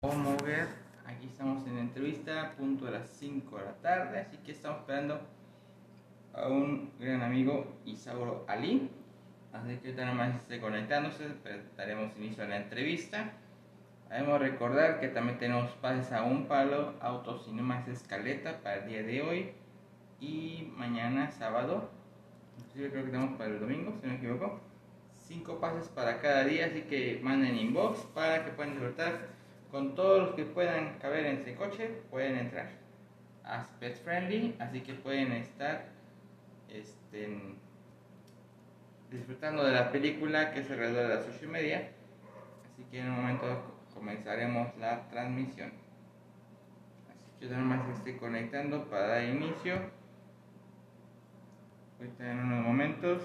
Moguer. Aquí estamos en la entrevista, punto de las 5 de la tarde, así que estamos esperando a un gran amigo Isauro Ali. Así que nada más esté conectándose, pues, daremos inicio a la entrevista. Debemos recordar que también tenemos pases a un palo, autocinemas escaleta para el día de hoy y mañana sábado. Inclusive creo que tenemos para el domingo, si no me equivoco. Cinco pases para cada día, así que manden inbox para que puedan disfrutar con todos los que puedan caber en ese coche, pueden entrar. As pet friendly, así que pueden estar este, disfrutando de la película que es alrededor de las 8 y media. Así que en un momento comenzaremos la transmisión. Así que nada más estoy conectando para dar inicio. Ahorita en unos momentos.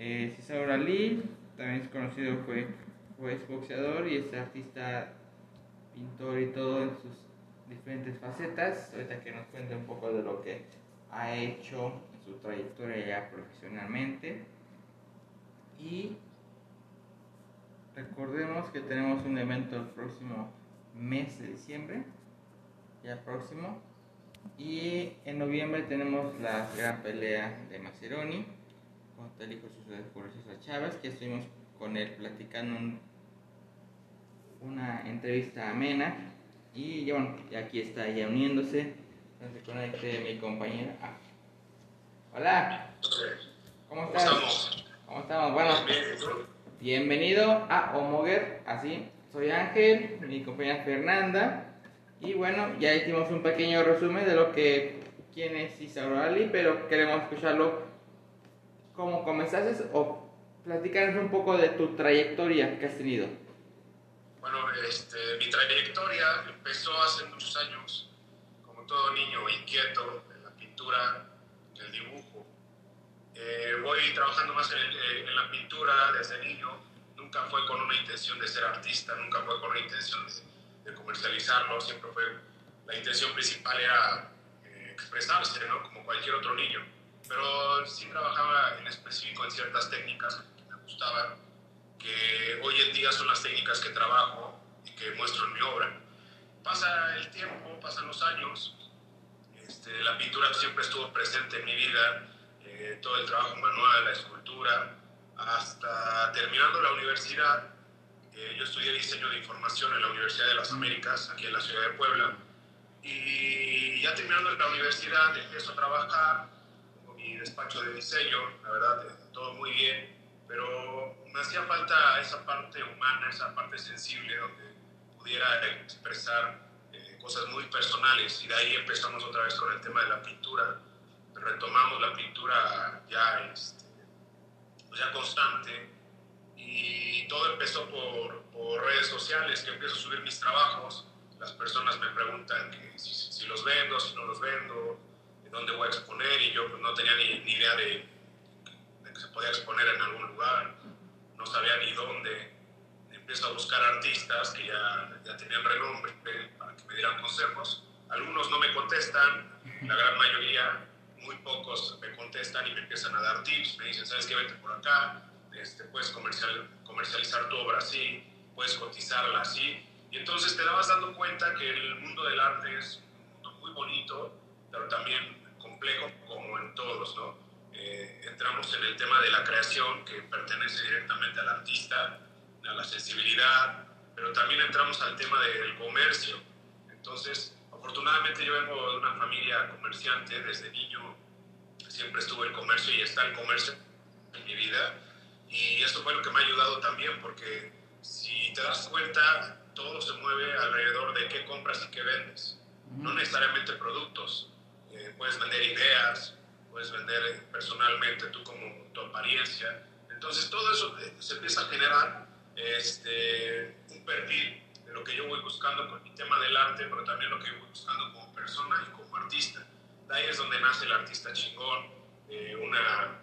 Eh, César Ali, también es conocido, fue, fue boxeador y es artista pintor y todo en sus diferentes facetas. Ahorita que nos cuente un poco de lo que ha hecho en su trayectoria ya profesionalmente. Y recordemos que tenemos un evento el próximo mes de diciembre, ya próximo. Y en noviembre tenemos la gran pelea de Maceroni contra el hijo de Julio Chávez, que estuvimos con él platicando un una entrevista amena y bueno, aquí está ya uniéndose. Se conecte mi compañera. Ah. Hola. ¿Cómo estás? ¿Cómo estamos? Bueno, bienvenido a Omoguer, así. Soy Ángel, mi compañera Fernanda. Y bueno, ya hicimos un pequeño resumen de lo que quién es Isauro Ali, pero queremos escucharlo cómo comenzaste o platicarnos un poco de tu trayectoria que has tenido. Bueno, este, mi trayectoria empezó hace muchos años, como todo niño inquieto, en la pintura, en el dibujo. Eh, voy trabajando más en, la pintura desde niño. Nunca fue con una intención de ser artista, nunca fue con una intención de, comercializarlo. Siempre fue, la intención principal era eh, expresarse, ¿no? Como cualquier otro niño. Pero sí trabajaba en específico en ciertas técnicas que me gustaban que hoy en día son las técnicas que trabajo y que muestro en mi obra. Pasa el tiempo, pasan los años, este, la pintura siempre estuvo presente en mi vida, eh, todo el trabajo manual, la escultura, hasta terminando la universidad, eh, yo estudié diseño de información en la Universidad de las Américas, aquí en la ciudad de Puebla, y ya terminando la universidad empiezo a trabajar, con mi despacho de diseño, la verdad, todo muy bien, pero me hacía falta esa parte humana, esa parte sensible donde pudiera expresar eh, cosas muy personales y de ahí empezamos otra vez con el tema de la pintura. Retomamos la pintura ya, este, pues ya constante y todo empezó por, por, redes sociales, que empiezo a subir mis trabajos. Las personas me preguntan que si, si los vendo, si no los vendo, dónde voy a exponer y yo pues, no tenía ni, ni idea de, de se podía exponer en algún lugar no sabía ni dónde. Empiezo a buscar artistas que ya, ya tenían renombre para que me dieran consejos. Algunos no me contestan, la gran mayoría, muy pocos me contestan y me empiezan a dar tips. Me dicen, ¿sabes qué? Vete por acá, este, puedes comercial, comercializar tu obra así, puedes cotizarla así. Y entonces te dabas dando cuenta que el mundo del arte es un mundo muy bonito, pero también complejo como en todos, ¿no? Eh, entramos en el tema de la creación, que pertenece directamente al artista, a la sensibilidad, pero también entramos al tema del comercio. Entonces, afortunadamente yo vengo de una familia comerciante, desde niño siempre estuvo el comercio y está el comercio en mi vida. Y esto fue lo que me ha ayudado también, porque si te das cuenta, todo se mueve alrededor de qué compras y qué vendes. No necesariamente productos. Eh, puedes vender ideas, puedes vender personalmente tú como tu apariencia. Entonces todo eso eh, se empieza a generar este, un perfil de lo que yo voy buscando con mi tema del arte, pero también lo que voy buscando como persona y como artista. De ahí es donde nace el artista chingón, eh, una,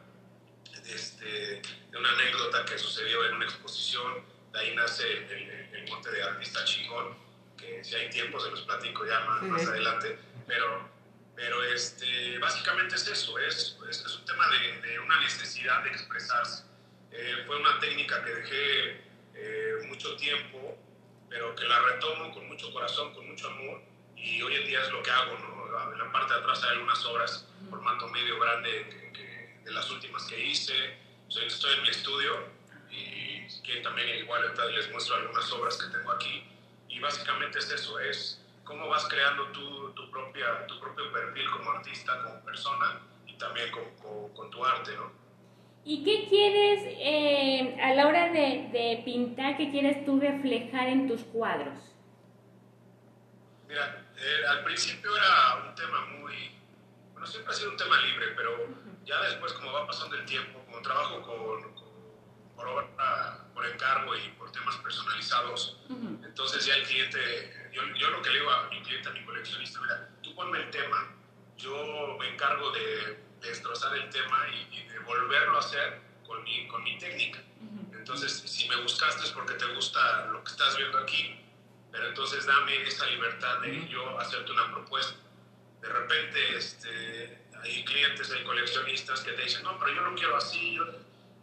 este, una anécdota que sucedió en una exposición, de ahí nace el, el monte de artista chingón, que si hay tiempo se los platico ya más, más adelante, pero pero este, básicamente es eso, es, es, un tema de, de, una necesidad de expresarse. Eh, fue una técnica que dejé eh, mucho tiempo, pero que la retomo con mucho corazón, con mucho amor, y hoy en día es lo que hago, ¿no? En la parte de atrás hay algunas obras, formato medio grande, de las últimas que hice, estoy en mi estudio, y que también igual les muestro algunas obras que tengo aquí, y básicamente es eso, es cómo vas creando tu, tu, propia, tu propio perfil como artista, como persona, y también con, con, tu arte, ¿no? ¿Y qué quieres eh, a la hora de, de, pintar, qué quieres tú reflejar en tus cuadros? Mira, eh, al principio era un tema muy, bueno, siempre ha sido un tema libre, pero ya después como va pasando el tiempo, como trabajo con, por obra, por encargo y por temas personalizados, entonces ya el cliente, yo, yo, lo que le digo a mi cliente, a mi coleccionista, mira, tú ponme el tema, yo me encargo de, destrozar el tema y, de volverlo a hacer con mi, con mi técnica. Entonces, si me buscaste es porque te gusta lo que estás viendo aquí, pero entonces dame esa libertad de yo hacerte una propuesta. De repente este, hay clientes, hay coleccionistas que te dicen, no, pero yo lo quiero así.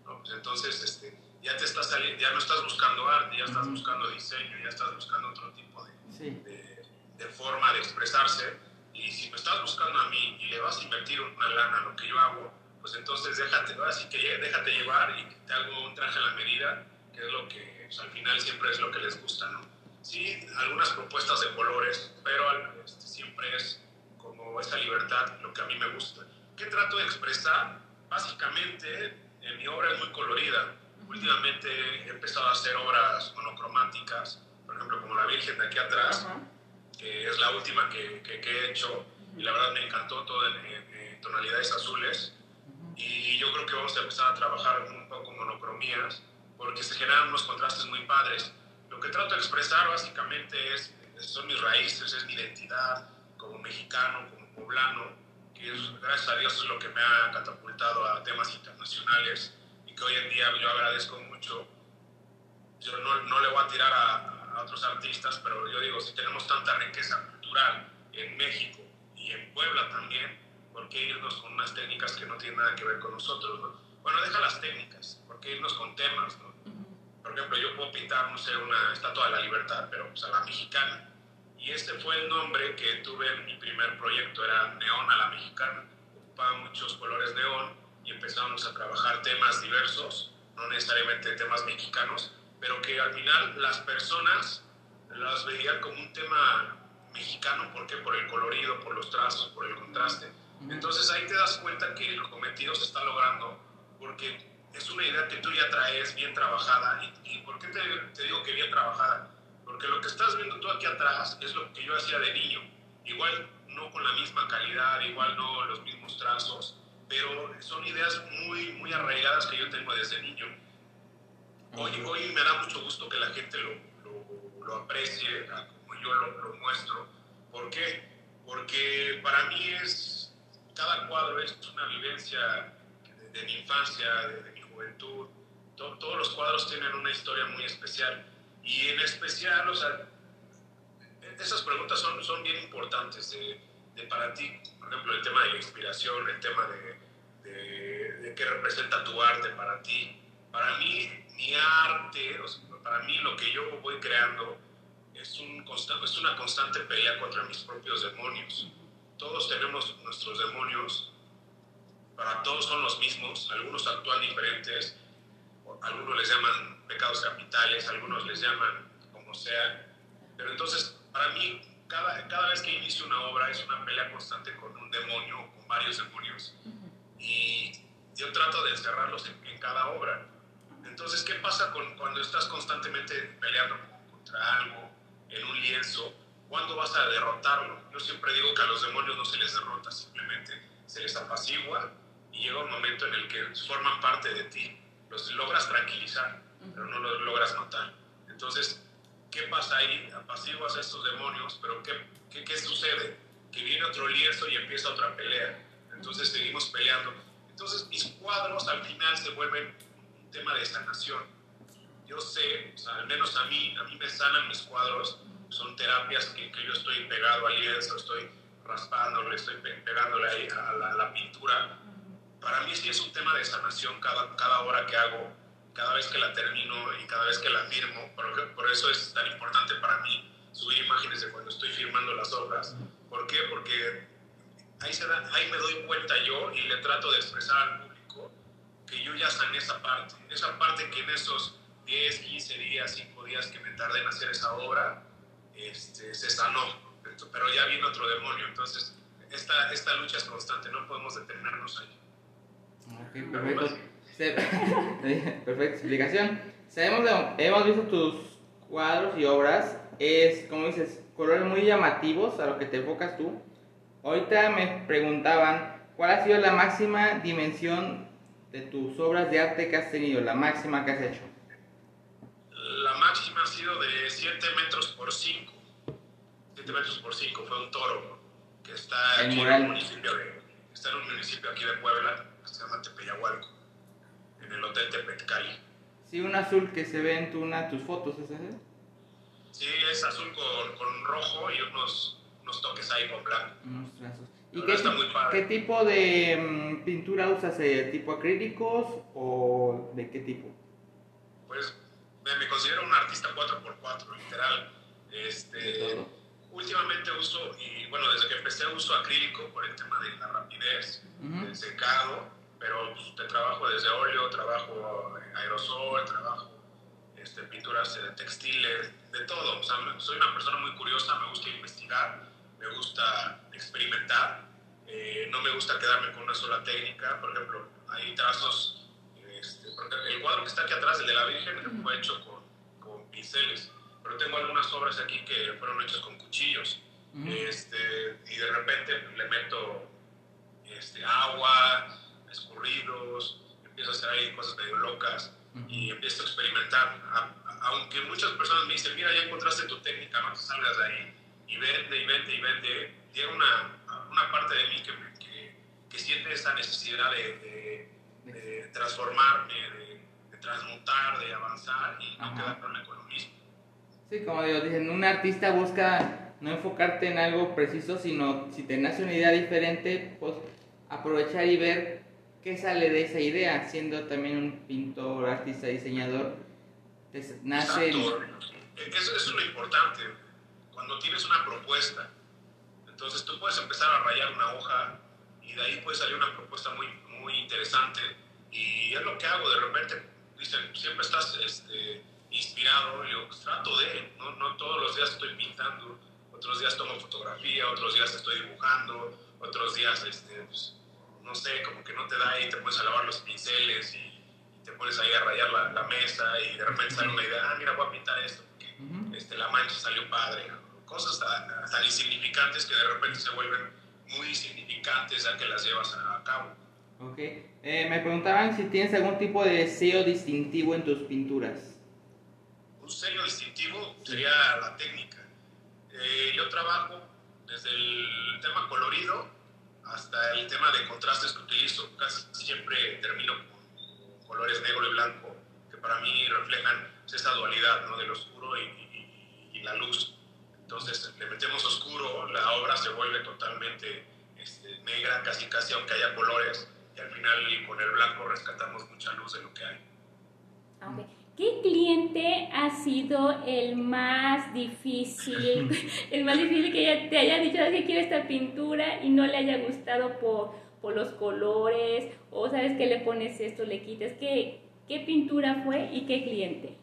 No, pues entonces este, ya, te estás saliendo, ya no estás buscando arte, ya estás buscando diseño, ya estás buscando otro tipo de, de, de forma de expresarse y si me estás buscando a mí y le vas a invertir una lana a lo que yo hago, pues entonces déjate, así que déjate llevar y te hago un traje a la medida, que es lo que pues, al final siempre es lo que les gusta, ¿no? Sí, algunas propuestas de colores, pero este, siempre es como esa libertad lo que a mí me gusta. ¿Qué trato de expresar? Básicamente, en mi obra es muy colorida. Últimamente he empezado a hacer obras monocromáticas, ejemplo, como la Virgen de aquí atrás que es la última que, que, he hecho y la verdad me encantó todo en, tonalidades azules y yo creo que vamos a empezar a trabajar un poco monocromías porque se generan unos contrastes muy padres. Lo que trato de expresar básicamente es, son mis raíces, es mi identidad como mexicano, como poblano, que es, gracias a Dios es lo que me ha catapultado a temas internacionales y que hoy en día yo agradezco mucho. Yo no, no le voy a tirar a, a otros artistas, pero yo digo, si tenemos tanta riqueza cultural en México y en Puebla también, ¿por qué irnos con unas técnicas que no tienen nada que ver con nosotros? ¿no? Bueno, deja las técnicas, ¿por qué irnos con temas? ¿no? Por ejemplo, yo puedo pintar, no sé, una estatua de la libertad, pero pues, a la mexicana. Y este fue el nombre que tuve en mi primer proyecto, era Neón a la Mexicana. Ocupaba muchos colores neón y empezamos a trabajar temas diversos, no necesariamente temas mexicanos, pero que al final las personas las veían como un tema mexicano, ¿por qué? Por el colorido, por los trazos, por el contraste. Entonces ahí te das cuenta que el cometido se está logrando porque es una idea que tú ya traes bien trabajada. ¿Y, por qué te, te, digo que bien trabajada? Porque lo que estás viendo tú aquí atrás es lo que yo hacía de niño. Igual no con la misma calidad, igual no los mismos trazos, pero son ideas muy, muy arraigadas que yo tengo desde niño Hoy, hoy me da mucho gusto que la gente lo, lo, lo aprecie como yo lo, lo, muestro. ¿Por qué? Porque para mí es, cada cuadro es una vivencia de, mi infancia, de, mi juventud. todos los cuadros tienen una historia muy especial. Y en especial, o sea, esas preguntas son, son bien importantes de, de para ti. Por ejemplo, el tema de la inspiración, el tema de, de, de qué representa tu arte para ti. Para mí, mi arte, para mí lo que yo voy creando es, un es una constante pelea contra mis propios demonios. Todos tenemos nuestros demonios, para todos son los mismos, algunos actúan diferentes, algunos les llaman pecados capitales, algunos les llaman como sea, pero entonces para mí cada, cada vez que inicio una obra es una pelea constante con un demonio o con varios demonios y yo trato de encerrarlos en cada obra entonces, ¿qué pasa con, cuando estás constantemente peleando contra algo en un lienzo? ¿Cuándo vas a derrotarlo? Yo siempre digo que a los demonios no se les derrota, simplemente se les apacigua y llega un momento en el que forman parte de ti. Los logras tranquilizar, pero no los logras matar. Entonces, ¿qué pasa ahí? Apaciguas a estos demonios, pero ¿qué, qué, qué sucede? Que viene otro lienzo y empieza otra pelea. Entonces seguimos peleando. Entonces mis cuadros al final se vuelven tema de sanación. Yo sé, al menos a mí, a mí me sanan mis cuadros, son terapias que, que yo estoy pegado al lienzo, estoy raspándole, estoy pegándole ahí a la, pintura. Para mí sí es un tema de sanación cada, cada hora que hago cada vez que la termino y cada vez que la firmo, por, por eso es tan importante para mí subir imágenes de cuando estoy firmando las obras. ¿Por qué? Porque ahí, se da, ahí me doy cuenta yo y le trato de expresar que yo ya sané esa parte, esa parte que en esos 10, 15 días, 5 días que me tardé en hacer esa obra, este, se sanó, pero ya viene otro demonio, entonces esta, esta lucha es constante, no podemos detenernos ahí. Ok, perfecto. Perfecta explicación. Sabemos, hemos visto tus cuadros y obras, es, como dices, colores muy llamativos a lo que te enfocas tú. Ahorita me preguntaban, ¿cuál ha sido la máxima dimensión de tus obras de arte que has tenido, la máxima que has hecho? La máxima ha sido de 7 metros por 5. 7 metros por 5 fue un toro que está aquí en un municipio está en un municipio aquí de Puebla, que se llama Tepeyahualco, en el Hotel Tepetcali. Sí, un azul que se ve en tu, una tus fotos, ¿es ese? Sí, es azul con, con rojo y unos, unos, toques ahí con blanco. Unos trazos. ¿Y qué, qué, tipo de mm, pintura usas? Eh, ¿Tipo acrílicos o de qué tipo? Pues me, me considero un artista 4x4, literal. Este, últimamente uso, y bueno, desde que empecé uso acrílico por el tema de la rapidez, el secado, pero pues, te trabajo desde óleo, trabajo aerosol, trabajo este, pinturas de textiles, de todo. O sea, soy una persona muy curiosa, me gusta investigar, me gusta experimentar, eh, no me gusta quedarme con una sola técnica. Por ejemplo, hay trazos, este, el cuadro que está aquí atrás, el de la Virgen, fue hecho con, con pinceles pero tengo algunas obras aquí que fueron hechas con cuchillos. este, y de repente le meto este, agua, escurridos, empiezo a hacer ahí cosas medio locas y empiezo a experimentar. aunque muchas personas me dicen, mira, ya encontraste tu técnica, no te salgas de ahí. Y vende, y vende, y vende. Tiene una, una parte de mí que, que, que siente esa necesidad de, de, transformarme, de, transmutar, de avanzar y no quedarme con lo mismo. Sí, como digo, dicen, un artista busca no enfocarte en algo preciso, sino si te nace una idea diferente, pues aprovechar y ver qué sale de esa idea, siendo también un pintor, artista, diseñador, nace... Eso, es lo importante, cuando tienes una propuesta, entonces tú puedes empezar a rayar una hoja y de ahí puede salir una propuesta muy, muy interesante y es lo que hago, de repente, dicen, siempre estás... Este, inspirado, yo pues, trato de, ¿no? no todos los días estoy pintando, otros días tomo fotografía, otros días estoy dibujando, otros días, este, pues, no sé, como que no te da y te pones a lavar los pinceles y, te pones ahí a rayar la, la, mesa y de repente sale una idea, ah, mira, voy a pintar esto, porque este, la mancha salió padre, cosas tan, tan, insignificantes que de repente se vuelven muy significantes ya que las llevas a, cabo. Ok, eh, me preguntaban si tienes algún tipo de deseo distintivo en tus pinturas un sello distintivo sería la técnica. Eh, yo trabajo desde el tema colorido hasta el tema de contrastes que utilizo. Casi siempre termino con colores negro y blanco, que para mí reflejan esa dualidad ¿no? del oscuro y, la luz. Entonces le metemos oscuro, la obra se vuelve totalmente este, negra, casi casi aunque haya colores, y al final con el blanco rescatamos mucha luz de lo que hay. Okay. ¿Qué cliente ha sido el más difícil, el más difícil que te haya dicho que quiere esta pintura y no le haya gustado por, por los colores o sabes que le pones esto, le quitas? ¿Qué, ¿Qué pintura fue y qué cliente?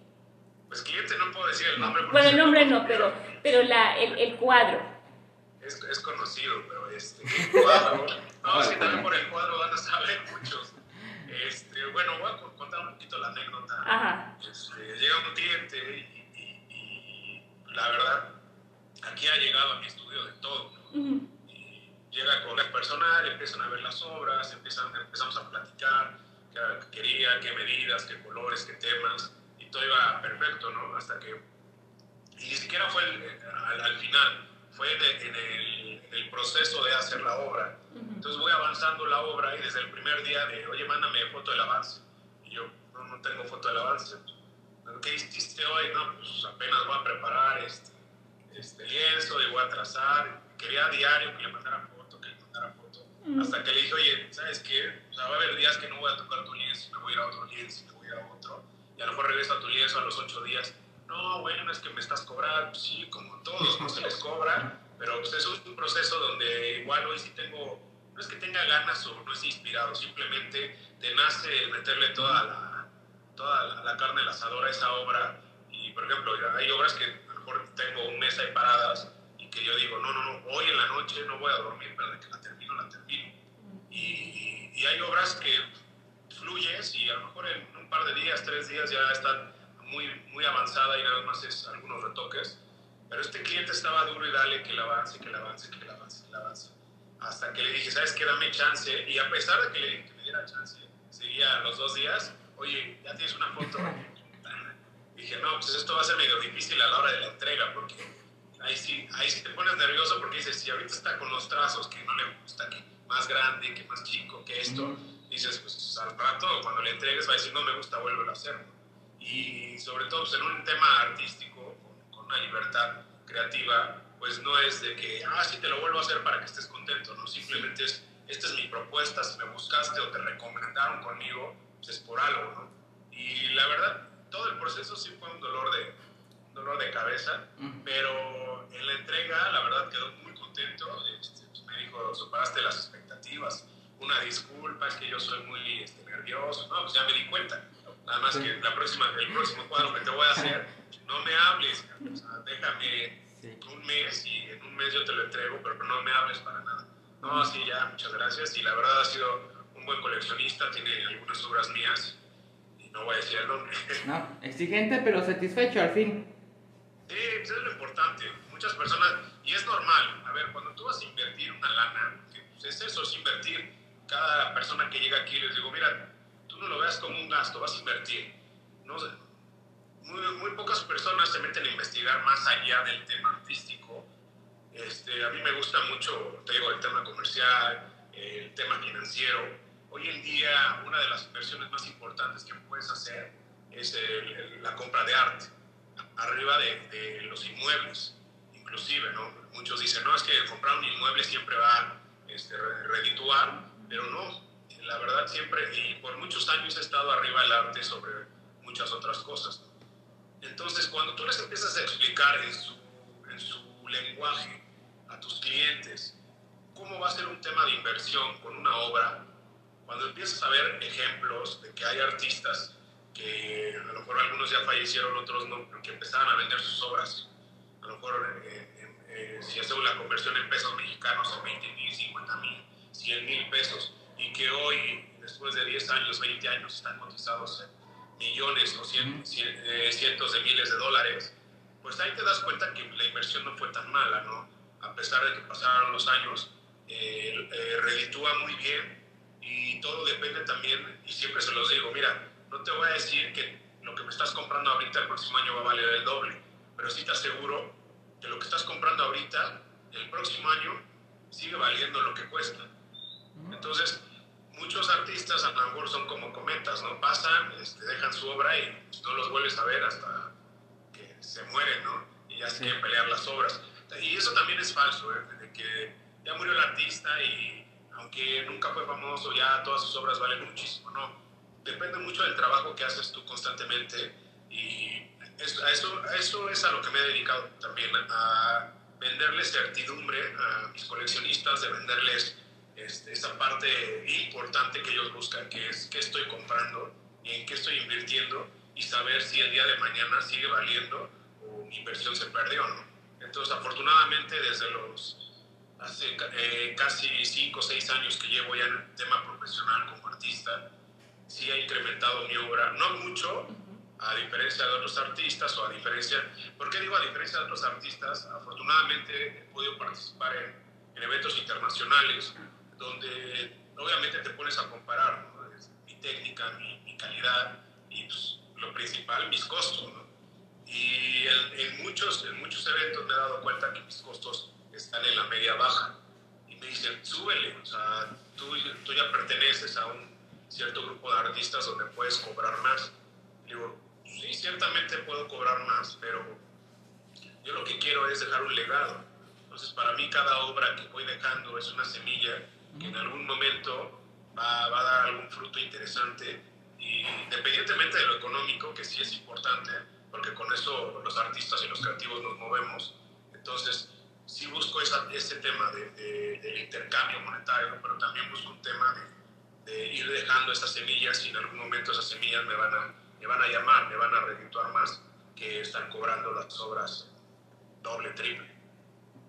Pues cliente no puedo decir el nombre. Bueno, el nombre no, pero, pero la, el, el cuadro. Es, es, conocido, pero este, el cuadro, no, si también por el cuadro van a saber muchos. Este, bueno, voy a contar un poquito la anécdota. Este, llega un cliente y, la verdad, aquí ha llegado a mi estudio de todo. y llega con el personal, empiezan a ver las obras, empiezan, empezamos a platicar qué quería, qué medidas, qué colores, qué temas, y todo iba perfecto, ¿no? Hasta que... Y ni siquiera fue al, final, fue en el, en el proceso de hacer la obra entonces voy avanzando la obra y desde el primer día de, oye, mándame foto del avance. Y yo, no, no tengo foto del avance. ¿Qué hiciste hoy? No, pues apenas voy a preparar este, este lienzo y voy a trazar. Quería diario que le mandara foto, que le mandara foto. Hasta que le dije, oye, ¿sabes qué? O sea, va a haber días que no voy a tocar tu lienzo, me voy a ir a otro lienzo, me voy a ir a otro. Y a lo mejor regresa a tu lienzo a los ocho días. No, bueno, es que me estás cobrando, sí, como todos, no se les cobra, pero pues, es un proceso donde igual hoy sí tengo, no es que tenga ganas o no es inspirado, simplemente te nace meterle toda la, toda la carne al asador a esa obra. Y por ejemplo, hay obras que a lo mejor tengo un mes ahí paradas y que yo digo, no, no, no, hoy en la noche no voy a dormir, pero de que la termino, la termino. Y, y hay obras que fluyes y a lo mejor en un par de días, tres días ya están muy, muy avanzada y nada más es algunos retoques. Pero este cliente estaba duro y dale que le avance, que le avance, que le avance, que le avance. Hasta que le dije, ¿sabes qué? Dame chance. Y a pesar de que le dije que me diera chance, seguía los dos días, oye, ya tienes una foto. dije, no, pues esto va a ser medio difícil a la hora de la entrega, porque ahí sí, ahí sí te pones nervioso porque dices, si ahorita está con los trazos que no le gusta, que más grande, que más chico, que esto, dices, pues al rato cuando le entregues va a decir, no me gusta, vuelve a hacerlo y sobre todo pues, en un tema artístico, con, una libertad creativa, pues no es de que, ah, sí te lo vuelvo a hacer para que estés contento, ¿no? Simplemente es, esta es mi propuesta, si me buscaste o te recomendaron conmigo, pues es por algo, ¿no? Y la verdad, todo el proceso sí fue un dolor de, dolor de cabeza, pero en la entrega, la verdad, quedó muy contento, este, pues, me dijo, superaste las expectativas, una disculpa, es que yo soy muy este, nervioso, no, pues ya me di cuenta Nada más que la próxima, el próximo cuadro que te voy a hacer, no me hables, o sea, déjame un mes y en un mes yo te lo entrego, pero no me hables para nada. No, sí, ya, muchas gracias. Y la verdad ha sido un buen coleccionista, tiene algunas obras mías y no voy a decir el nombre. No, exigente pero satisfecho al fin. Sí, eso es lo importante. Muchas personas, y es normal, a ver, cuando tú vas a invertir una lana, pues es eso, es invertir. Cada persona que llega aquí les digo, mira, no lo veas como un gasto, vas a invertir. No, muy, muy pocas personas se meten a investigar más allá del tema artístico. Este, a mí me gusta mucho, te digo, el tema comercial, el tema financiero. Hoy en día, una de las inversiones más importantes que puedes hacer es la compra de arte, arriba de, de, los inmuebles, inclusive, ¿no? Muchos dicen, no, es que comprar un inmueble siempre va a este, redituar, pero no, la verdad siempre, y por muchos años he estado arriba del arte sobre muchas otras cosas. Entonces, cuando tú les empiezas a explicar en su, en su lenguaje a tus clientes cómo va a ser un tema de inversión con una obra, cuando empiezas a ver ejemplos de que hay artistas que a lo mejor algunos ya fallecieron, otros no, pero que empezaban a vender sus obras, a lo mejor eh, eh, si hacemos la conversión en pesos mexicanos, en 20 mil, 50 mil, 100 mil pesos, y que hoy, después de 10 años, 20 años, están cotizados millones o eh, cientos de miles de dólares, pues ahí te das cuenta que la inversión no fue tan mala, ¿no? A pesar de que pasaron los años, eh, eh, reditúa muy bien y todo depende también, y siempre se los digo, mira, no te voy a decir que lo que me estás comprando ahorita el próximo año va a valer el doble, pero sí te aseguro que lo que estás comprando ahorita, el próximo año, sigue valiendo lo que cuesta. Entonces, muchos artistas a lo mejor son como cometas, ¿no? Pasan, este, dejan su obra y no los vuelves a ver hasta que se mueren, ¿no? Y ya se quieren pelear las obras. Y eso también es falso, ¿eh? De que ya murió el artista y aunque nunca fue famoso, ya todas sus obras valen muchísimo, ¿no? Depende mucho del trabajo que haces tú constantemente y eso, eso, eso es a lo que me he dedicado también, a venderles certidumbre a mis coleccionistas, de venderles este, esa parte importante que ellos buscan, que es qué estoy comprando y en qué estoy invirtiendo y saber si el día de mañana sigue valiendo o mi inversión se perdió, ¿no? Entonces, afortunadamente, desde los hace eh, casi 5 o 6 años que llevo ya en el tema profesional como artista, sí ha incrementado mi obra, no mucho, a diferencia de otros artistas o a diferencia, ¿por qué digo a diferencia de otros artistas? Afortunadamente he podido participar en, en eventos internacionales donde obviamente te pones a comparar mi técnica, mi, calidad y pues, lo principal, mis costos. Y en, muchos, en muchos eventos me he dado cuenta que mis costos están en la media baja. Y me dicen, súbele, o sea, tú, tú ya perteneces a un cierto grupo de artistas donde puedes cobrar más. digo, sí, ciertamente puedo cobrar más, pero yo lo que quiero es dejar un legado. Entonces, para mí cada obra que voy dejando es una semilla en algún momento va, va, a dar algún fruto interesante y independientemente de lo económico, que sí es importante, porque con eso los artistas y los creativos nos movemos, entonces sí busco esa, ese tema de, del intercambio monetario, pero también busco un tema de, de, ir dejando esas semillas y en algún momento esas semillas me van a, me van a llamar, me van a redituar más que están cobrando las obras doble, triple.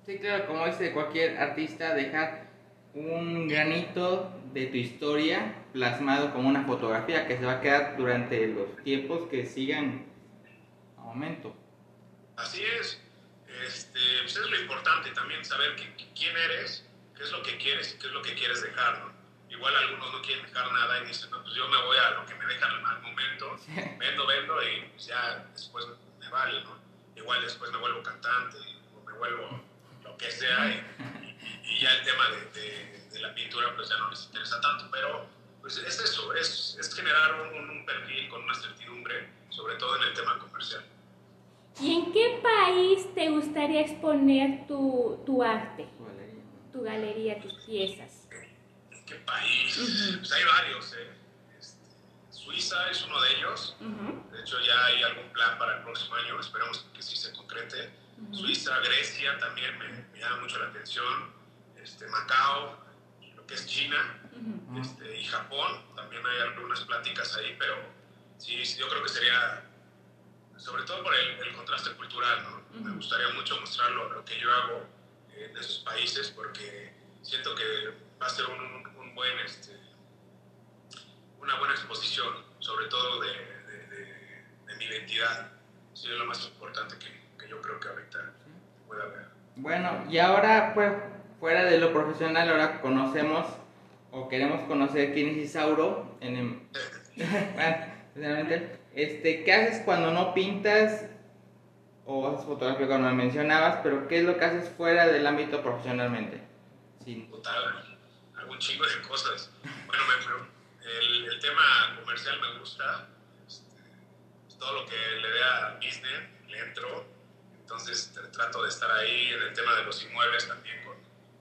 Sí, claro, como dice cualquier artista, dejar un granito de tu historia plasmado como una fotografía que se va a quedar durante los tiempos que sigan a momento. Así es. Este, pues es lo importante también saber quién eres, qué es lo que quieres y qué es lo que quieres dejar. ¿no? Igual algunos no quieren dejar nada y dicen, no, pues yo me voy a lo que me dejan al momento, vendo, vendo y pues ya después me vale. ¿no? Igual después me vuelvo cantante o me vuelvo lo que sea y, y ya el tema de, de, de, la pintura pues ya no les interesa tanto, pero pues es eso, es, es generar un, un, perfil con una certidumbre, sobre todo en el tema comercial. ¿Y en qué país te gustaría exponer tu, tu arte, Tu galería. tu galería, tus piezas? ¿En qué país? Uh -huh. Pues hay varios, ¿eh? Este, Suiza es uno de ellos, uh -huh. de hecho ya hay algún plan para el próximo año, esperemos que sí se concrete. Uh -huh. Suiza, Grecia también me, me llama mucho la atención este, Macao, lo que es China uh -huh. este, y Japón. También hay algunas pláticas ahí, pero sí, yo creo que sería, sobre todo por el, el contraste cultural, ¿no? uh -huh. Me gustaría mucho mostrarlo, lo que yo hago en esos países, porque siento que va a ser un, un buen, este, una buena exposición, sobre todo de, de, de, de mi identidad. Sí, es lo más importante que, que yo creo que ahorita pueda haber. Bueno, y ahora, pues, fuera de lo profesional, ahora conocemos o queremos conocer quién es Isauro. En el, bueno, este, ¿qué haces cuando no pintas o haces fotografía como me mencionabas? Pero ¿qué es lo que haces fuera del ámbito profesionalmente? Sí. Total, algún chingo de cosas. Bueno, me, el, el, tema comercial me gusta. Este, todo lo que le dé a business le entro. Entonces trato de estar ahí en el tema de los inmuebles también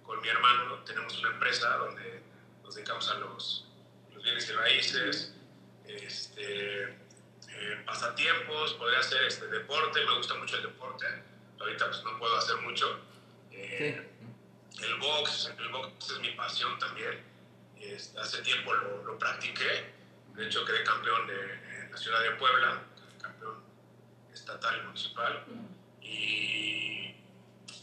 con mi hermano tenemos una empresa donde nos dedicamos a los, los bienes y raíces, este, eh, pasatiempos, podría hacer este, deporte, me gusta mucho el deporte, ahorita pues no puedo hacer mucho. Eh, sí. El box, el box es mi pasión también, este, hace tiempo lo, lo, practiqué, de hecho quedé campeón de, en la ciudad de Puebla, campeón estatal y municipal, y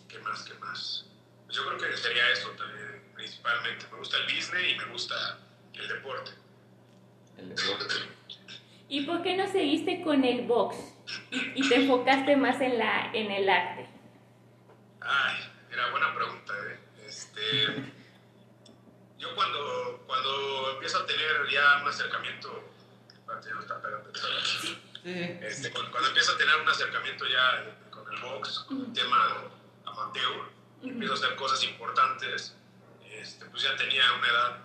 ¿qué más, qué más? Yo creo que sería eso también, principalmente. Me gusta el business y me gusta el deporte. El deporte. ¿Y por qué no seguiste con el box y, y te enfocaste más en, la, en el arte? Ay, era buena pregunta. ¿eh? Este, yo cuando, cuando empiezo a tener ya un acercamiento, este, cuando, cuando empiezo a tener un acercamiento ya con el box, con el tema amateur, empiezo a hacer cosas importantes, este, pues ya tenía una edad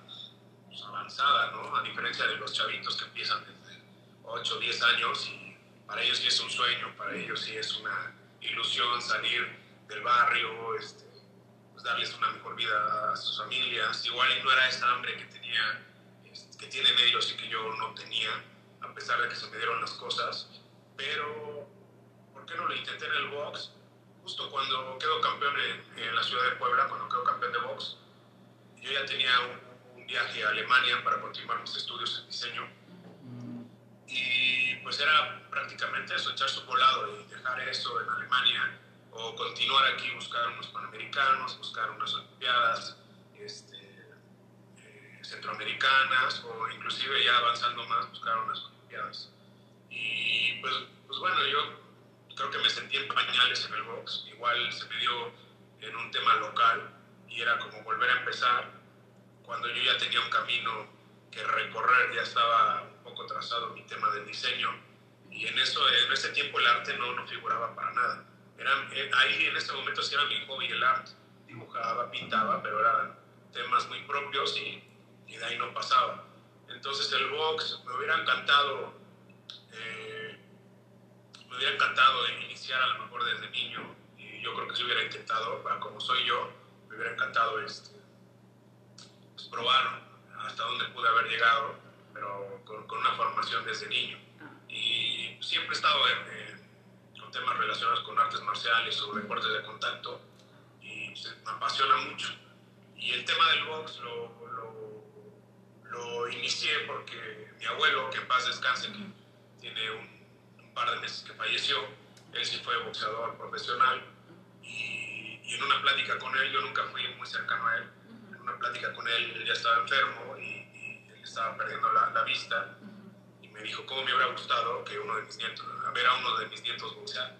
pues, avanzada, ¿no? A diferencia de los chavitos que empiezan desde 8 o 10 años y para ellos sí es un sueño, para ellos sí es una ilusión salir del barrio, este, pues darles una mejor vida a sus familias. Igual no era esa hambre que tenía, este, que tienen ellos y que yo no tenía, a pesar de que se me dieron las cosas, pero ¿por qué no lo intenté en el box? Justo cuando quedo campeón en, en, la ciudad de Puebla, cuando quedo campeón de box, yo ya tenía un, un, viaje a Alemania para continuar mis estudios en diseño. Y pues era prácticamente eso, echar su volado y dejar eso en Alemania o continuar aquí, buscar unos panamericanos, buscar unas olimpiadas este, eh, centroamericanas o inclusive ya avanzando más, buscar unas olimpiadas. Y pues, pues bueno, yo creo que me sentí en pañales en el box. Igual se me dio en un tema local y era como volver a empezar cuando yo ya tenía un camino que recorrer, ya estaba un poco trazado mi tema del diseño y en eso en ese tiempo el arte no, no figuraba para nada. Era, eh, ahí en ese momento sí era mi hobby el arte. Dibujaba, pintaba, pero eran temas muy propios y, y de ahí no pasaba. Entonces el box me hubiera encantado me hubiera encantado iniciar a lo mejor desde niño y yo creo que si hubiera intentado, como soy yo, me hubiera encantado este, pues, probar hasta dónde pude haber llegado pero con, con una formación desde niño. Y siempre he estado en, con temas relacionados con artes marciales o deportes de contacto y pues, me apasiona mucho. Y el tema del box lo, lo, lo inicié porque mi abuelo, que en paz descanse, que tiene un, un par de meses que falleció, él sí fue boxeador profesional y, y en una plática con él, yo nunca fui muy cercano a él, en una plática con él, él ya estaba enfermo y, y él estaba perdiendo la, la vista y me dijo cómo me hubiera gustado que uno de mis nietos, a ver a uno de mis nietos boxear.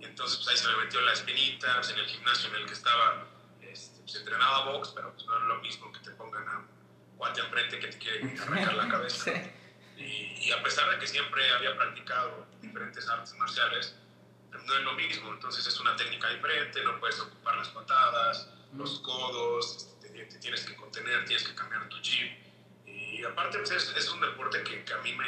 Y entonces pues ahí se me metió la espinita, pues, en el gimnasio en el que estaba, este, pues, entrenaba box, pero pues, no es lo mismo que te pongan a un cuate enfrente que te quiere arrancar la cabeza. Y, y a pesar de que siempre había practicado diferentes artes marciales, no es lo mismo, entonces es una técnica diferente, no puedes ocupar las patadas, los codos, te, te tienes que contener, tienes que cambiar tu chip. Y aparte pues es, es un deporte que, que a mí me,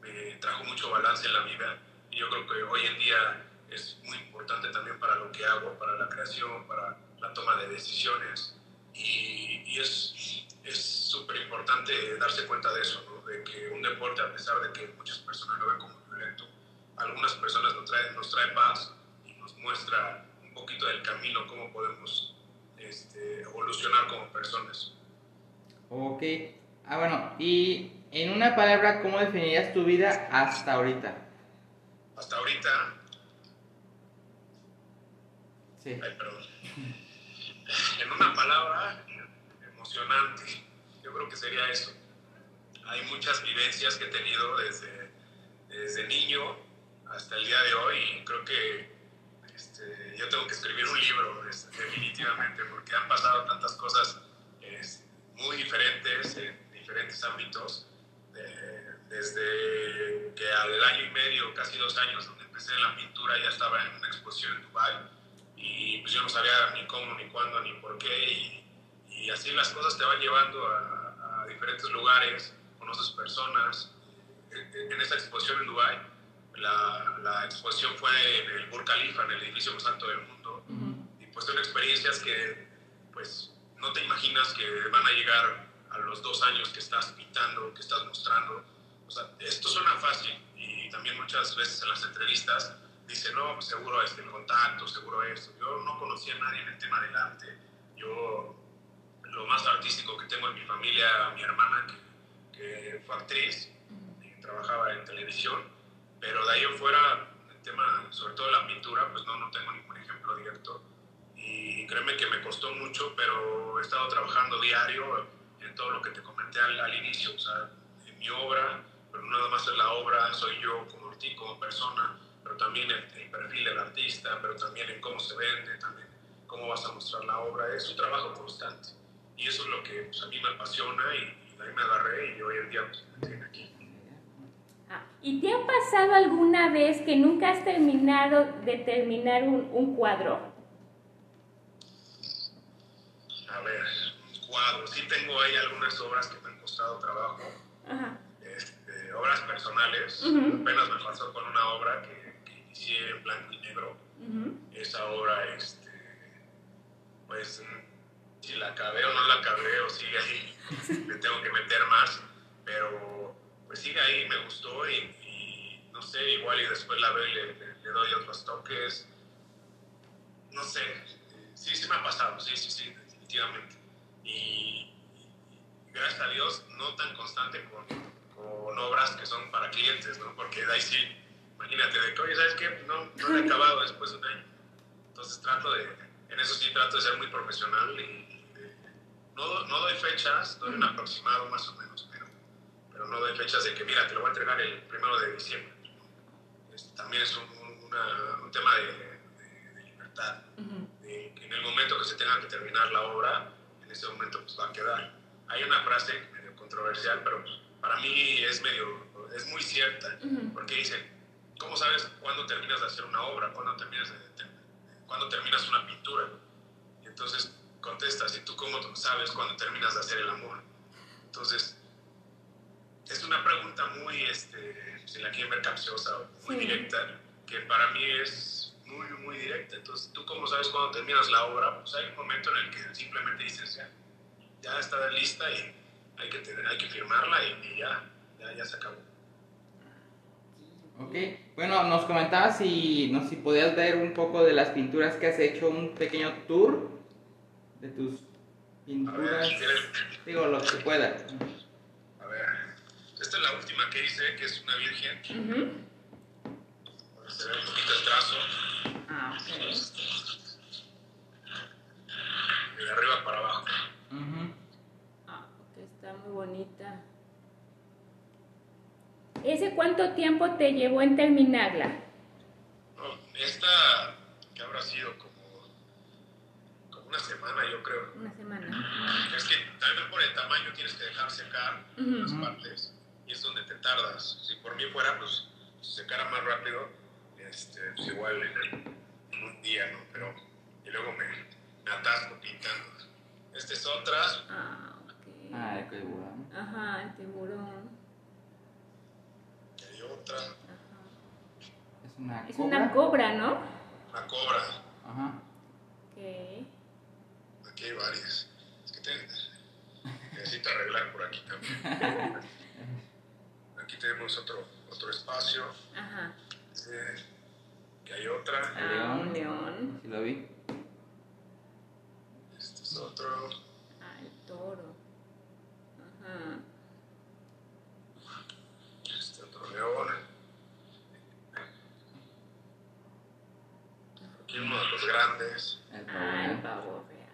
me trajo mucho balance en la vida y yo creo que hoy en día es muy importante también para lo que hago, para la creación, para la toma de decisiones y, y es es súper importante darse cuenta de eso, ¿no? Que un deporte, a pesar de que muchas personas lo ven como violento, algunas personas nos trae, nos trae paz y nos muestra un poquito del camino, cómo podemos este, evolucionar como personas. Ok. Ah, bueno, y en una palabra, ¿cómo definirías tu vida hasta ahorita? Hasta ahorita, Sí. ay, perdón, en una palabra, emocionante, yo creo que sería eso. Hay muchas vivencias que he tenido desde, desde niño hasta el día de hoy y creo que este, yo tengo que escribir un libro es- definitivamente porque han pasado tantas cosas es, muy diferentes en diferentes ámbitos. de- desde que al año y medio, casi dos años, donde empecé en la pintura, ya estaba en una exposición en Dubai y pues yo no sabía ni cómo, ni cuándo, ni por qué y, y así las cosas te van llevando a, a diferentes lugares, conoces personas. En, en esa exposición en Dubai, la, la exposición fue en el Burj Khalifa, en el edificio más alto del mundo, y pues son experiencias que pues no te imaginas que van a llegar a los dos años que estás pintando, que estás mostrando. O sea, esto suena fácil y también muchas veces en las entrevistas dicen, no, pues seguro este, el contacto, seguro esto. Yo no conocía a nadie en el tema del arte. Yo, lo más artístico que tengo en mi familia, mi hermana, que, que fue actriz, y trabajaba en televisión, pero de ahí fuera, el tema, sobre todo la pintura, pues no, no tengo ningún ejemplo directo. Y créeme que me costó mucho, pero he estado trabajando diario en todo lo que te comenté al, al inicio, o sea, en mi obra, pero no nada más en la obra, soy yo como, arti- como persona, pero también el, el perfil del artista, pero también en cómo se vende, también cómo vas a mostrar la obra, es un trabajo constante. Y eso es lo que pues, a mí me apasiona y, ahí me agarré y hoy en día pues, tiene aquí. Ah, ¿Y te ha pasado alguna vez que nunca has terminado de terminar un, un cuadro? A ver, cuadros. Sí tengo ahí algunas obras que me han costado trabajo, Ajá. este, obras personales. Ujú. Apenas me pasó con una obra que, que inicié en blanco y negro. Ujú. Esa obra, este, pues, si la acabé o no la acabé o sigue ahí, le tengo que meter más. Pero, pues sigue ahí, me gustó y, y no sé, igual y después la veo y le, le- le doy otros toques. No sé, sí, sí me ha pasado, sí, sí, sí, definitivamente. Y, y gracias a Dios, no tan constante con, con obras que son para clientes, ¿no? Porque de ahí sí, imagínate, de que, oye, ¿sabes qué? No, no he acabado después de un año. Entonces trato de, en eso sí trato de ser muy profesional y, no, no doy fechas, doy un aproximado más o menos, pero, pero no doy fechas de que, mira, te lo voy a entregar el primero de diciembre. Es- también es un, un- una- un tema de, de- de libertad, de en el momento que se tenga que terminar la obra, en ese momento pues va a quedar. Hay una frase medio controversial, pero pues, para mí es medio, es muy cierta, porque dicen, ¿cómo sabes cuándo terminas de hacer una obra? ¿Cuándo terminas, de, cuándo terminas una pintura? Y entonces contestas, ¿y tú cómo sabes cuándo terminas de hacer el amor? Entonces, es una pregunta muy, este, si la quieren ver capciosa o muy Sí. directa, que para mí es muy, muy directa. Entonces, ¿tú cómo sabes cuándo terminas la obra? Pues hay un momento en el que simplemente dices, ya, ya está lista y, hay que, tener, hay que firmarla y, y ya, ya, ya se acabó. Ok, bueno, nos comentabas si, no, si podías ver un poco de las pinturas que has hecho, un pequeño tour de tus ver, pinturas, digo, lo que pueda. a ver, esta es la última que hice, que es una virgen, se ve un poquito el trazo, Ah, ok. de arriba para abajo. Ah, ok, está muy bonita. ¿Ese cuánto tiempo te llevó en terminarla? No, esta que habrá sido como una semana, yo creo. Una semana. Es que también por el tamaño tienes que dejar secar Ujú. las partes y es donde te tardas. Si por mí fuera, pues si secara más rápido, este, pues igual en, el- en un día, ¿no? Pero, y luego me, me atasco pintando. Esta es otra, Ah, ok. Ah, el tiburón. Ajá, el tiburón. y hay otra, Ajá. Es una Es cobra. una cobra, ¿no? una cobra. Ajá. Ok. Aquí hay varias. Es que te- necesito arreglar por aquí también. Aquí tenemos otro, otro espacio. Ajá. eh, que hay otra. Ah, un león. Sí lo vi. Este es otro. Ah, el toro. Ajá. Este otro león. Aquí uno de los grandes. El Ah, el pavo. pavo real.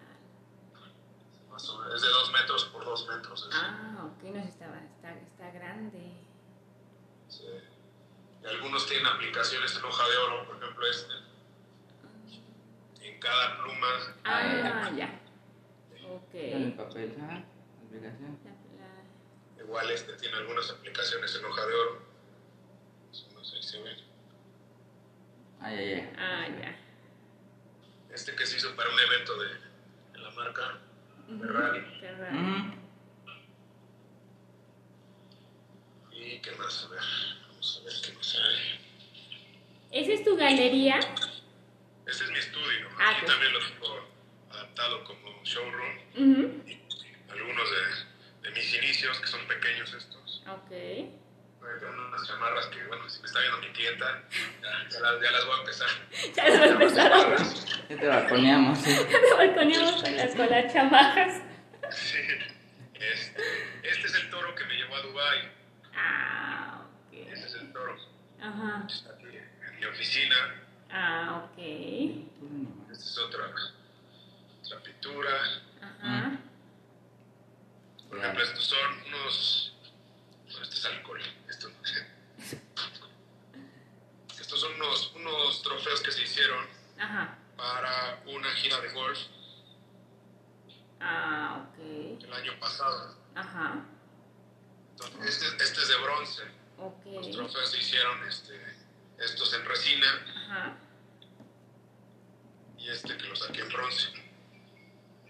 Más o menos, es de 2 metros por 2 metros. ese. Ah, ok, no estaba, está, está grande. Sí. Y algunos tienen aplicaciones en hoja de oro, por ejemplo este. En cada pluma. Ah, ya. Ok. El papel, aplicación. La- la- Igual este tiene algunas aplicaciones en hoja de oro. No sé si se ve. Ay, ay, ay. Ah, ya. Este que se hizo para un evento de, de la marca. Ferrari. Ferrari. ¿Y qué más? A ver, vamos a ver qué más hay. ¿Esa es tu galería? Este es mi estudio. Ah, Aquí ok. también lo tengo adaptado como showroom. Ujú. Y algunos de, de mis inicios, que son pequeños estos. Ok. Voy a unas chamarras que, bueno, si me está viendo mi clienta, ya, ya las, ya las voy a empezar. Ya lo empezaron. Chamarras. Ya te balconeamos, sí. Te balconeamos con las, con las chamajas. Sí. Este, este es el toro que me llevó a Dubai. Ah, ok. Este es el toro. Ajá. Aquí mi oficina. Ah, ok. Esta es otra, otra pintura. Ajá. Por ejemplo, estos son unos. Bueno, este es alcohol. Esto no sé. Estos son unos, unos trofeos que se hicieron Ajá. para una gira de golf Ah, ok. el año pasado. Ajá. Entonces, este, este es de bronce. Los Ok. trofeos se hicieron este, estos en resina Ajá. y este que lo saqué en bronce.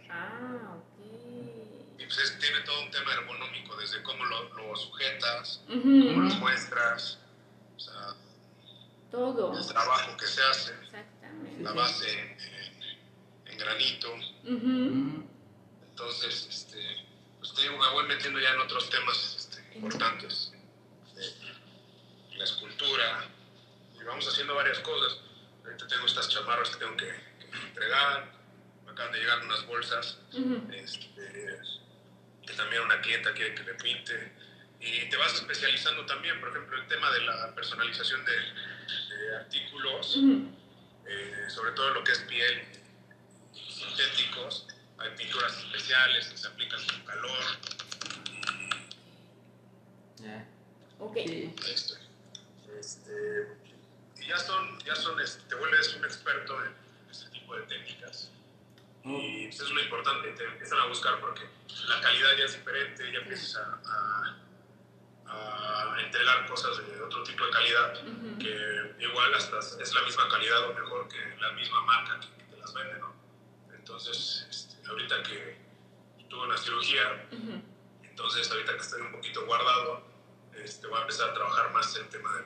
Ah, ok. Y pues es- tiene todo un tema ergonómico, desde cómo lo, lo sujetas, cómo Ujú. lo muestras, o sea, Todo. el trabajo que se hace, Exactamente. la base en, granito. Ujú. Entonces, este, pues te digo, me voy metiendo ya en otros temas este, importantes. de la escultura, vamos haciendo varias cosas. Ahorita tengo estas chamarras que tengo que, que entregar, me acaban de llegar unas bolsas, Ujú. este, que también una clienta quiere que le pinte. Y te vas especializando también, por ejemplo, el tema de la personalización de, de artículos, Ujú. eh, sobre todo lo que es piel y sintéticos. Hay pinturas especiales que se aplican con calor. Ya. Ok. Sí. Este, este, y ya son, ya son te vuelves un experto en este tipo de técnicas. Y pues, es lo importante, te empiezan a buscar porque la calidad ya es diferente, ya empiezas a, a, a entregar cosas de otro tipo de calidad, que igual hasta es la misma calidad o mejor que la misma marca que, que te las vende, ¿no? Entonces, este, ahorita que tuve una cirugía, entonces ahorita que estoy un poquito guardado, este, voy a empezar a trabajar más el tema del,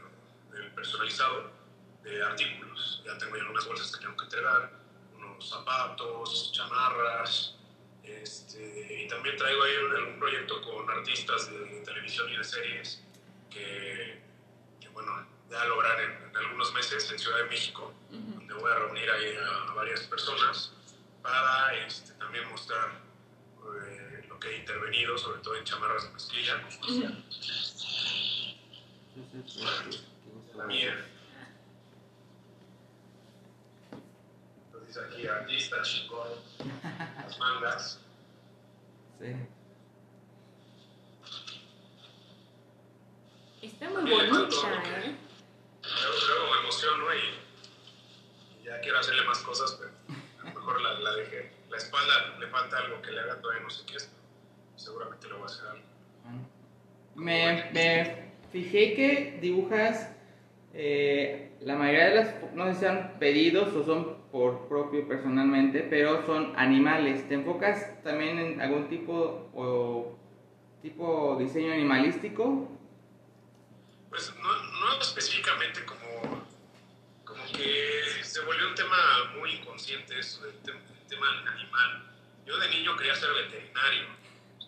del personalizado de artículos. Ya tengo ya unas bolsas que tengo que entregar, unos zapatos, chamarras, este, y también traigo ahí un, un proyecto con artistas de, televisión y de series que, que bueno, ya lograr en, en, algunos meses en Ciudad de México, donde voy a reunir ahí a, a varias personas para este, también mostrar eh, lo que he intervenido, sobre todo en chamarras de mezclilla. La mía. Entonces aquí artista, chingón, las mangas. Sí. Está muy bonita, ¿eh? Luego, luego me emociono y, y, ya quiero hacerle más cosas, pero a lo mejor la, la dejé. La espalda le falta algo que le haga todavía no sé qué es. Seguramente lo voy a hacer algo. Me, me fijé que dibujas eh, la mayoría de las, no sé si sean pedidos o son por propio personalmente, pero son animales. ¿Te enfocas también en algún tipo o tipo diseño animalístico? Pues no, no específicamente como, como que se volvió un tema muy inconsciente eso del tema, animal. Yo de niño quería ser veterinario,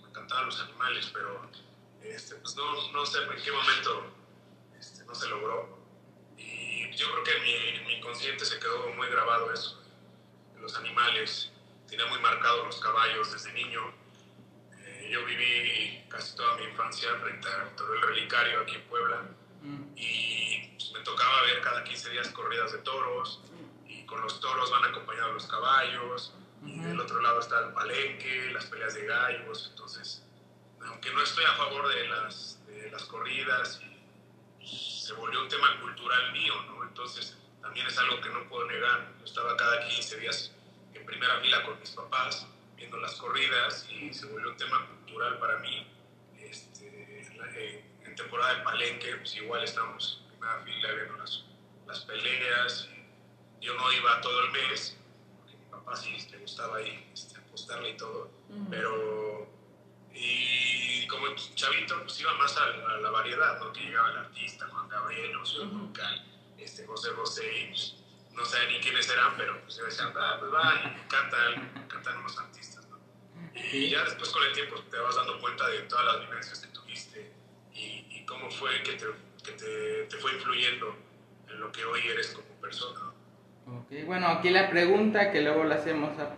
me encantaban los animales, pero este, pues no, no sé en qué momento este, no se logró. Yo creo que en mi, mi inconsciente se quedó muy grabado eso, los animales. Tenía muy marcados los caballos desde niño. Eh, yo viví casi toda mi infancia frente a el Relicario aquí en Puebla. Mm. Y pues, me tocaba ver cada 15 días corridas de toros. Y con los toros van acompañados los caballos. Y del otro lado está el palenque, las peleas de gallos. Entonces, aunque no estoy a favor de las, de las corridas, y se volvió un tema cultural mío, ¿no? Entonces, también es algo que no puedo negar. Yo estaba cada 15 días en primera fila con mis papás, viendo las corridas, y se volvió un tema cultural para mí. Este, en, temporada de Palenque, pues igual estamos en primera fila viendo las, las peleas. yo no iba todo el mes, porque mi papá sí le gustaba ahí este, apostarle y todo, uh -huh. pero y como chavito pues iba más a, a, la variedad, ¿no? Que llegaba el artista, Juan Gabriel, uh -huh. este, José José, y pues, no sé ni quiénes eran, pero pues yo decía, ah, pues va, y cantan, cantan unos artistas, ¿no? Y ya después con el tiempo te vas dando cuenta de todas las vivencias que tuviste y, y cómo fue que, te, que te, te, fue influyendo en lo que hoy eres como persona. Ok, bueno, aquí la pregunta que luego le hacemos a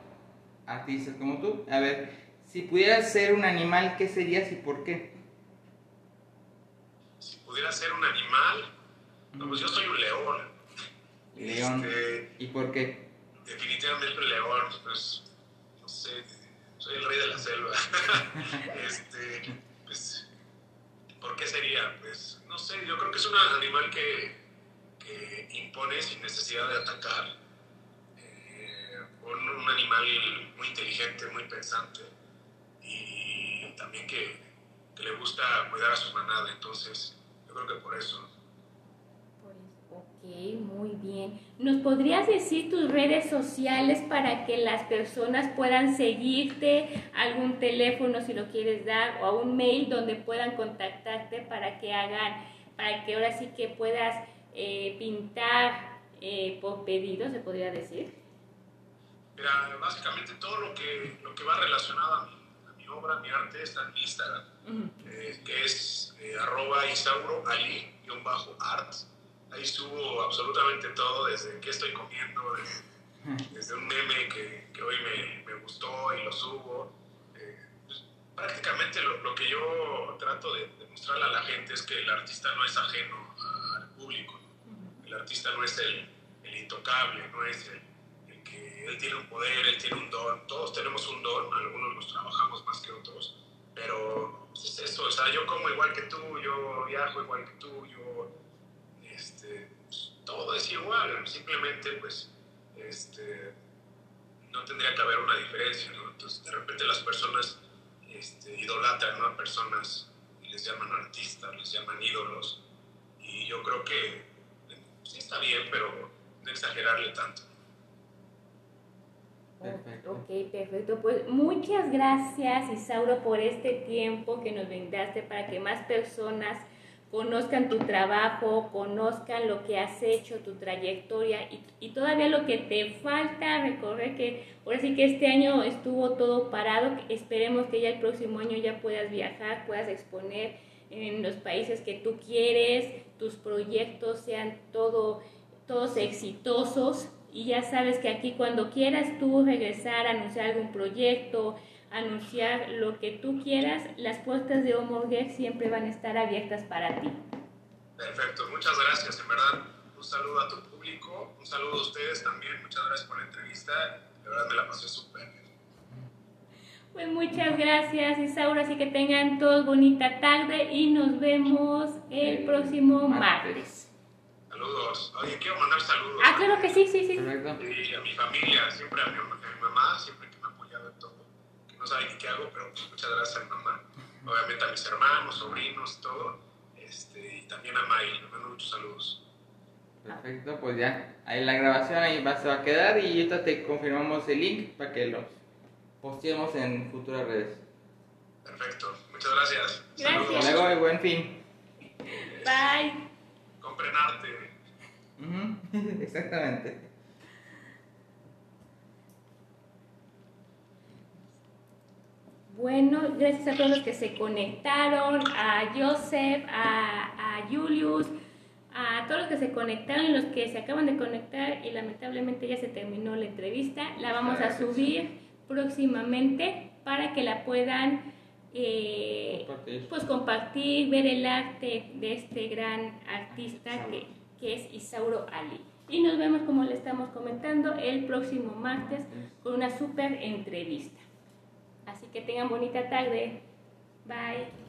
artistas como tú, a ver, si pudieras ser un animal, ¿qué serías y por qué? Si pudiera ser un animal, no, pues yo soy un león. León. Este, ¿Y por qué? Definitivamente un león, pues, no sé, soy el rey de la selva. este, pues, ¿por qué sería? Pues, no sé, yo creo que es un animal que, que impone sin necesidad de atacar. Eh, un, un animal muy inteligente, muy pensante también que, que, le gusta cuidar a su manada, entonces yo creo que por eso. Ok, muy bien. ¿Nos podrías decir tus redes sociales para que las personas puedan seguirte, algún teléfono si lo quieres dar o un mail donde puedan contactarte para que hagan, para que ahora sí que puedas eh, pintar eh, por pedido, se podría decir? Mira, básicamente todo lo que, lo que va relacionado a mí obra, mi arte está en Instagram, uh -huh. eh, que es eh, arroba Isauro Ali-art. Ahí subo absolutamente todo, desde qué estoy comiendo, desde, desde un meme que, que hoy me, me, gustó y lo subo. Eh, pues, prácticamente lo, lo, que yo trato de, de, mostrarle a la gente es que el artista no es ajeno al público. Uh -huh. El artista no es el, el intocable, no es el él tiene un poder, él tiene un don, todos tenemos un don, algunos los trabajamos más que otros, pero pues, es eso, o sea, yo como igual que tú, yo viajo igual que tú, yo, este, pues, todo es igual, simplemente pues, este, no tendría que haber una diferencia, ¿no? Entonces, de repente las personas este, idolatran a personas y les llaman artistas, les llaman ídolos, y yo creo que sí está bien, pero no exagerarle tanto. Perfecto. Ok, perfecto. Pues muchas gracias, Isauro, por este tiempo que nos brindaste para que más personas conozcan tu trabajo, conozcan lo que has hecho, tu trayectoria y, todavía lo que te falta recorrer, que ahora sí que este año estuvo todo parado, esperemos que ya el próximo año ya puedas viajar, puedas exponer en los países que tú quieres, tus proyectos sean todo, todos exitosos y ya sabes que aquí cuando quieras tú regresar a anunciar algún proyecto, anunciar lo que tú quieras, las puertas de Homorgex siempre van a estar abiertas para ti. Perfecto, muchas gracias, en verdad. Un saludo a tu público, un saludo a ustedes también, muchas gracias por la entrevista, de verdad me la pasé súper bien. Pues muchas gracias Isaura, así que tengan todos bonita tarde y nos vemos el próximo martes. Saludos. Oye, quiero mandar saludos. Ah, claro que sí, sí, sí. Perfecto. Y a mi familia, siempre a mi, a mi mamá, siempre que me ha apoyado en todo. Que no sabe qué hago, pero muchas gracias a mi mamá. Obviamente a mis hermanos, sobrinos, todo. Este, y también a May, le mando muchos saludos. Perfecto, pues ya. Ahí la grabación ahí va, se va a quedar y ahorita te confirmamos el link para que los posteemos en futuras redes. Perfecto, muchas gracias. Gracias. Saludos. Hasta luego y buen fin. Bye. Compren arte. Exactamente. Bueno, gracias a todos los que se conectaron, a Joseph, a, a Julius, a todos los que se conectaron y los que se acaban de conectar y lamentablemente ya se terminó la entrevista. La vamos a subir próximamente para que la puedan eh, Compartir. pues compartir, ver el arte de este gran artista que, que es Isauro Ali. Y nos vemos, como le estamos comentando, el próximo martes con una super entrevista. Así que tengan bonita tarde. Bye.